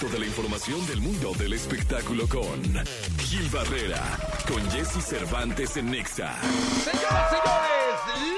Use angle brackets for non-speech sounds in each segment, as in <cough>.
Toda la información del mundo del espectáculo con Gil Barrera, con Jesse Cervantes en Nexa. Señoras, señores,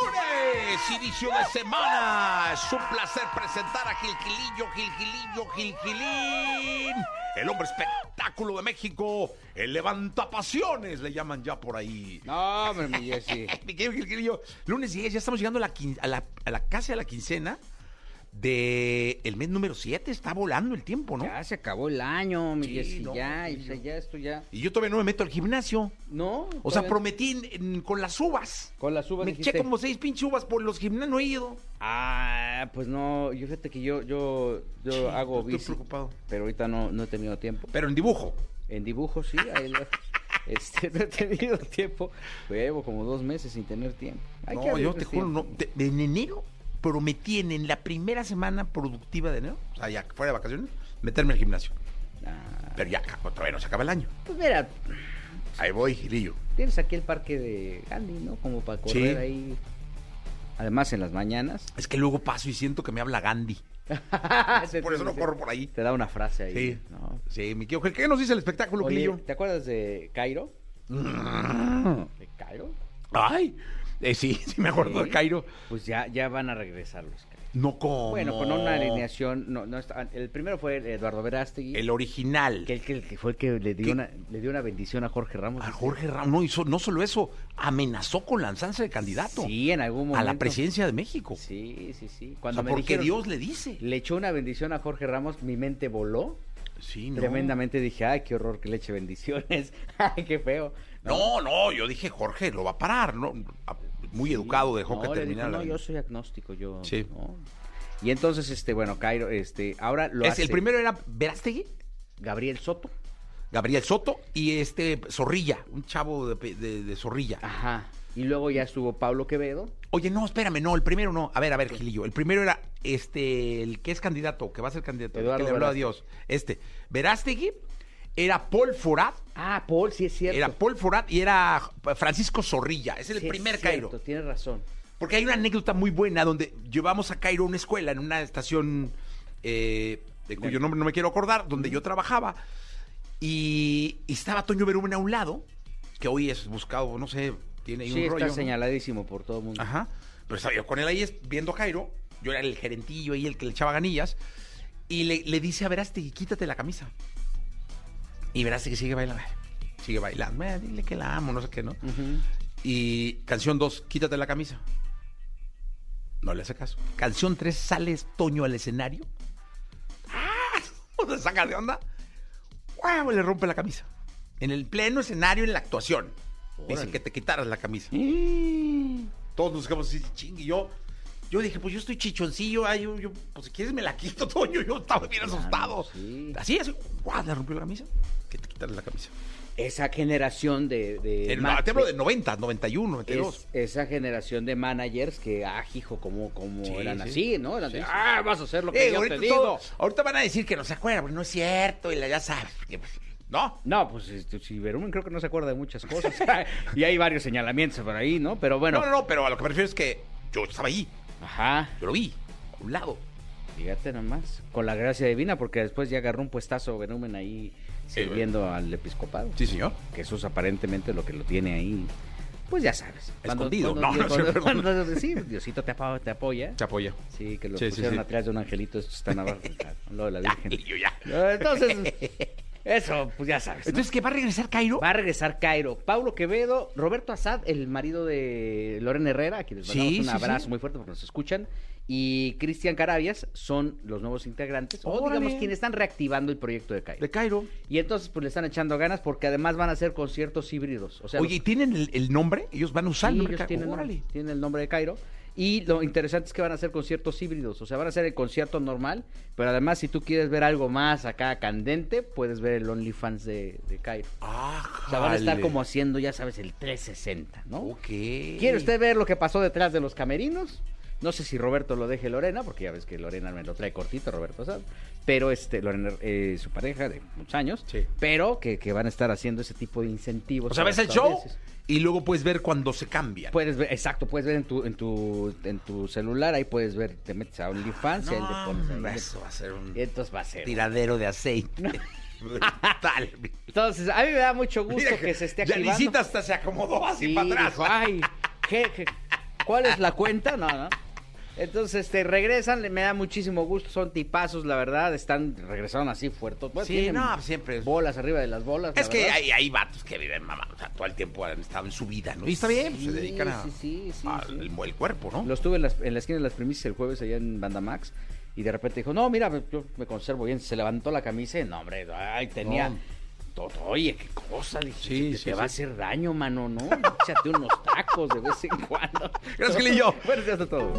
lunes, inicio de semana. Es un placer presentar a Gilquilillo, Gilquilillo, Gilquilín. El hombre espectáculo de México, el levantapasiones, le llaman ya por ahí. No, hombre, mi Jessy. <laughs> Mi querido Gilquilillo, lunes 10, ya estamos llegando a la, quin- a la, a la casi a la quincena de el mes número 7. Está volando el tiempo, ¿no? Ya se acabó el año, mi Sí, no, ya, sí, o sea, yo- ya esto ya. Y yo todavía no me meto al gimnasio. No. O sea, prometí en- en- con las uvas. Con las uvas Me dijiste- eché como seis pinches uvas por los gimnasios, no he ido. Ah, pues no, yo fíjate que yo, yo, yo Sí, hago estoy bici. preocupado. Pero ahorita no, no he tenido tiempo. Pero en dibujo. En dibujo, sí, ahí lo- <laughs> este, no he tenido tiempo. Llevo como dos meses sin tener tiempo. Hay que no, yo te juro, no. de- en enero prometí en, la primera semana productiva de enero, o sea, ya fuera de vacaciones, meterme al gimnasio. Ah, Pero ya, todavía no se acaba el año. pues mira, Ahí voy, Gilillo. tienes aquí el parque de Gandhi, ¿no? Como para correr Sí. ahí. Además, en las mañanas. Es que luego paso y siento que me habla Gandhi. <laughs> Por eso no corro por ahí. Te da una frase ahí. Sí. ¿no? Sí, mi querido, ¿qué nos dice el espectáculo, Oye, Gilillo? ¿te acuerdas de Cairo? ¿De Cairo? Ay, eh, sí, <laughs> sí me acuerdo Sí. de Cairo. Pues ya, ya van a regresar los Cairo. No como. Bueno, con una alineación. No, no está- el primero fue Eduardo Verástegui. El original. que, el que- fue el que le dio, ¿Qué? una, le dio una bendición a Jorge Ramos. A Jorge Ramos, no hizo, no solo eso, amenazó con lanzarse de candidato Sí, en algún momento. a la presidencia de México. Sí, sí, sí. O Cuando sea, me porque dijeron- Dios le dice. le echó una bendición a Jorge Ramos, mi mente voló. Sí, no. Tremendamente dije, ay, qué horror que le eche bendiciones. <laughs> ay, qué feo. No, no, yo dije, Jorge, lo va a parar, ¿no? Muy educado dejó No, que dijo, terminara. no, yo soy agnóstico, yo. Sí. no". Y entonces, este, bueno, Cairo, este, ahora lo Es, hace el primero era Verástegui, Gabriel Soto. Gabriel Soto y este Zorrilla, un chavo de, de- de Zorrilla. Ajá. Y luego ya estuvo Pablo Quevedo. Oye, no, espérame, no, el primero no. A ver, a ver, Gilillo. El primero era este, el que es candidato, que va a ser candidato, Eduardo que le habló a. Dios. Este, Verástegui, era Paul Forat, Ah, Paul, sí es cierto. era Paul Forat y era Francisco Zorrilla. Es el Sí es primer cierto, Cairo. Tienes razón. Porque hay una anécdota muy buena donde llevamos a Cairo a una escuela, en una estación eh, de cuyo nombre no me quiero acordar, donde yo trabajaba. Y, y estaba Toño Berumen a un lado, que hoy es buscado, no sé, tiene ahí Sí, un rollo. está ¿no? señaladísimo por todo el mundo. Ajá. Pero estaba yo con él ahí viendo a Cairo. Yo era el gerentillo ahí, el que le echaba ganillas. Y le, le dice a Verástegui, quítate la camisa. Y Verástegui sigue bailando. Sigue bailando. "Eh, dile que la amo, no sé qué, ¿no? Y canción 2, quítate la camisa. No le hace caso. Canción 3, sales Toño al escenario. ¡Ah! <laughs> Se saca de onda. ¡Guau! Le rompe la camisa. En el pleno escenario, en la actuación. Dice Órale. que te quitaras la camisa. Todos nos quedamos así, ching. Y yo, yo dije, pues yo estoy chichoncillo. Ay, yo, yo, pues si quieres me la quito, <laughs> Toño. Yo estaba bien Claro, asustado. sí. Así, así. ¡Guau! Le rompió la camisa. Que te quitaras la camisa. Esa generación de... ma- te hablo de 90, 91, 92. es- esa generación de managers que, ah, hijo, como, como Sí, eran sí. así, ¿no? Eran Sí, de, sí. ah, vas a hacer lo que Eh, yo ahorita, te digo. todo- ahorita van a decir que no se acuerdan, porque no es cierto, y la- ya sabes. porque, pues, no. No, pues este, si Verumen creo que no se acuerda de muchas cosas. <laughs> y hay varios señalamientos por ahí, ¿no? Pero bueno. No, no, no, pero a lo que me refiero es que yo estaba ahí, Ajá, yo lo vi, a un lado. fíjate nomás. Con la gracia divina, porque después ya agarró un puestazo Verumen ahí sirviendo al episcopado. Sí, señor. Que eso es aparentemente lo que lo tiene ahí. Pues ya sabes. Escondido. No, no, cuando- sí, Diosito te, apo- te apoya. Te apoya. Sí, que lo Sí, pusieron sí. atrás de un angelito, estos están abajo, <laughs> lo de la Ya, Virgen. Lillo, ya. Entonces, <laughs> eso, pues ya sabes. ¿no? Entonces, ¿que va a regresar Cairo? Va a regresar Cairo. Paulo Quevedo, Roberto Azad, el marido de Loren Herrera, a quienes Sí, mandamos un sí, abrazo sí. muy fuerte porque nos escuchan. Y Cristian Carabias son los nuevos integrantes, o digamos quienes están reactivando el proyecto de Cairo. De Cairo. Y entonces pues le están echando ganas porque además van a hacer conciertos híbridos. O sea, Oye, ¿y tienen el, el nombre? Ellos van a usar el nombre. ellos de tienen, Cairo. nombre, Órale. tienen el nombre de Cairo. Y lo interesante es que van a hacer conciertos híbridos. O sea, van a hacer el concierto normal, pero además si tú quieres ver algo más acá candente, puedes ver el OnlyFans de, de Cairo. Ah, O sea, van a estar como haciendo, ya sabes, el 360, ¿no? Ok. ¿Quiere usted ver lo que pasó detrás de los camerinos? No sé si Roberto lo deje Lorena, porque ya ves que Lorena me lo trae cortito, Roberto Sad. Pero este, Lorena, eh, su pareja de muchos años. Sí. Pero que, que van a estar haciendo ese tipo de incentivos. O sea, ves el show y luego puedes ver cuando se cambian. Puedes ver, exacto, puedes ver en tu, en tu, en tu celular, ahí puedes ver, te metes a OnlyFans y ahí le pones ahí. eso va a ser un entonces va a ser. tiradero de aceite. <laughs> Brutal. Entonces, a mí me da mucho gusto Mira que se esté ya activando. Licita hasta se acomodó así Sí, para atrás. dijo, ay, ¿qué, qué- cuál es la cuenta? No, no. Entonces, este, regresan, le- me da muchísimo gusto, son tipazos, la verdad, están, regresaron así fuertes. Bueno, Sí, no, siempre es- Bolas arriba de las bolas. Es la que hay, hay vatos que viven, mamá, o sea, todo el tiempo han estado en su vida, ¿no? Y está bien, pues, se dedican a, sí, sí, sí, al sí. el cuerpo, ¿no? Los tuve en, las- en la esquina de las primicias el jueves allá en Bandamax y de repente dijo, no, mira, yo me conservo bien. Se levantó la camisa y no, hombre, ay, tenía... No. todo, oye, qué cosa, dije, Sí, te, sí, te va a hacer daño, mano, ¿no? Échate unos tacos de vez en cuando. <laughs> Gracias, Gilillo. <laughs> Buenos días a todos.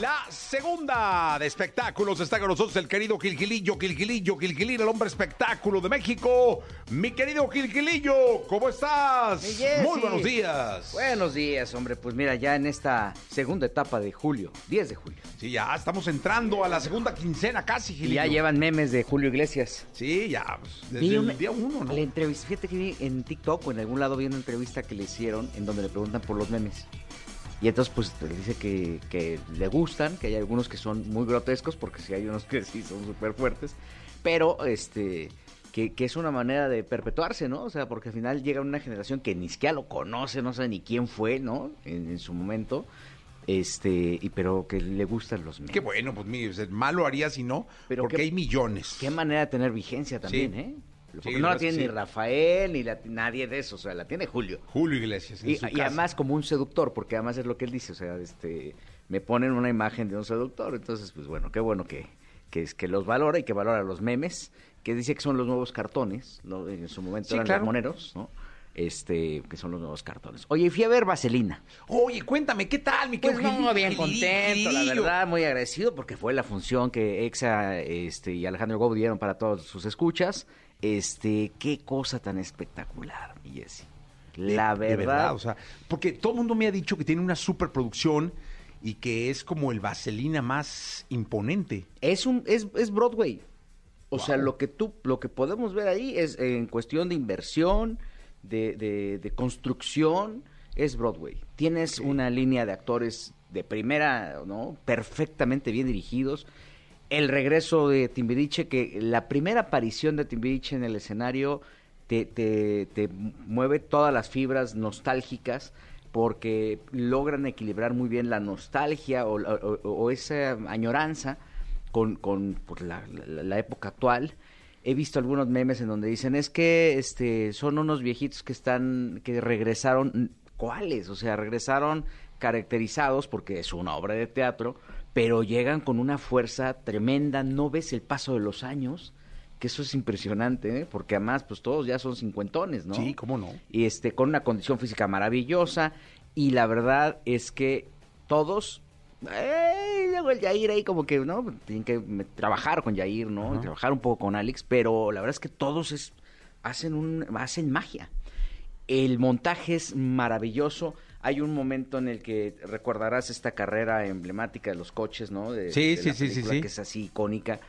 la segunda de espectáculos. Está con nosotros el querido Gilgilillo, Gilgilillo, Gilgilín, el hombre espectáculo de México. Mi querido Gilgilillo, ¿cómo estás? Muy buenos días. Buenos días, hombre. Pues mira, ya en esta segunda etapa de julio, 10 de julio. Sí, ya estamos entrando a la segunda quincena casi, Y Gilillo. ya llevan memes de Julio Iglesias. Sí, ya, pues, desde Vi el día uno, ¿no? La entrevista, fíjate que vi en TikTok o en algún lado vi una entrevista que le hicieron en donde le preguntan por los memes. Y entonces pues le dice que, que le gustan, que hay algunos que son muy grotescos, porque sí hay unos que sí son súper fuertes, pero este que, que es una manera de perpetuarse, ¿no? O sea, porque al final llega una generación que ni siquiera lo conoce, no sabe ni quién fue, ¿no? En, en su momento, este, y pero que le gustan los memes. Qué bueno, pues mire, malo haría si no, Pero porque qué- hay millones. Qué manera de tener vigencia también, Sí. ¿eh? Porque Sí, no la tiene ni. Rafael, ni la- nadie de eso, o sea, la tiene Julio. Julio Iglesias. en Y, su y casa. además como un seductor, porque además es lo que él dice, o sea, este, me ponen una imagen de un seductor, entonces, pues bueno, qué bueno que, que, es, que los valora y que valora los memes, que dice que son los nuevos cartones, ¿no? en su momento Sí, eran claro. los moneros, ¿no? Este, que son los nuevos cartones. Oye, fui a ver Vaselina. Oye, cuéntame, ¿qué tal, mi Pues querido no, bien contento, la verdad, muy agradecido porque fue la función que Exa este, y Alejandro Gobo dieron para todos sus escuchas. Este, qué cosa tan espectacular. De- La de verdad, o sea, porque todo el mundo me ha dicho que tiene una superproducción y que es como el Vaselina más imponente. es un es, es Broadway. O sea, lo que tú lo que podemos ver ahí es en cuestión de inversión, de, de- de construcción, es Broadway. Tienes una línea de actores de primera, ¿no? Perfectamente bien dirigidos. El regreso de Timbiriche, que la primera aparición de Timbiriche en el escenario te, te, te mueve todas las fibras nostálgicas porque logran equilibrar muy bien la nostalgia o, esa añoranza con, con pues, la, la- la época actual. He visto algunos memes en donde dicen es que este son unos viejitos que están que regresaron ¿cuáles? O sea, regresaron caracterizados porque es una obra de teatro, pero llegan con una fuerza tremenda, no ves el paso de los años, que eso es impresionante, ¿eh? porque además pues todos ya son cincuentones, ¿no? Sí, cómo no. y este con una condición física maravillosa. Y la verdad es que todos eh, luego el Yair ahí como que no tienen que trabajar con Yair no trabajar un poco con Alex pero la verdad es que todos es, hacen un hacen magia. El montaje es maravilloso hay un momento en el que recordarás esta carrera emblemática de los coches no de, Sí, de sí, la sí, sí, sí. que es así icónica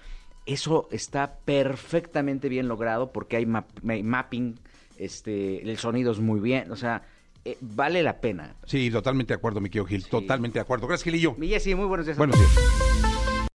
eso está perfectamente bien logrado porque hay map- mapping este el sonido es muy bien o sea eh, vale la pena Sí, totalmente de acuerdo, mi querido Gil. Totalmente de acuerdo. Gracias, Gilillo. Mi Jessy, muy buenos días Buenos días.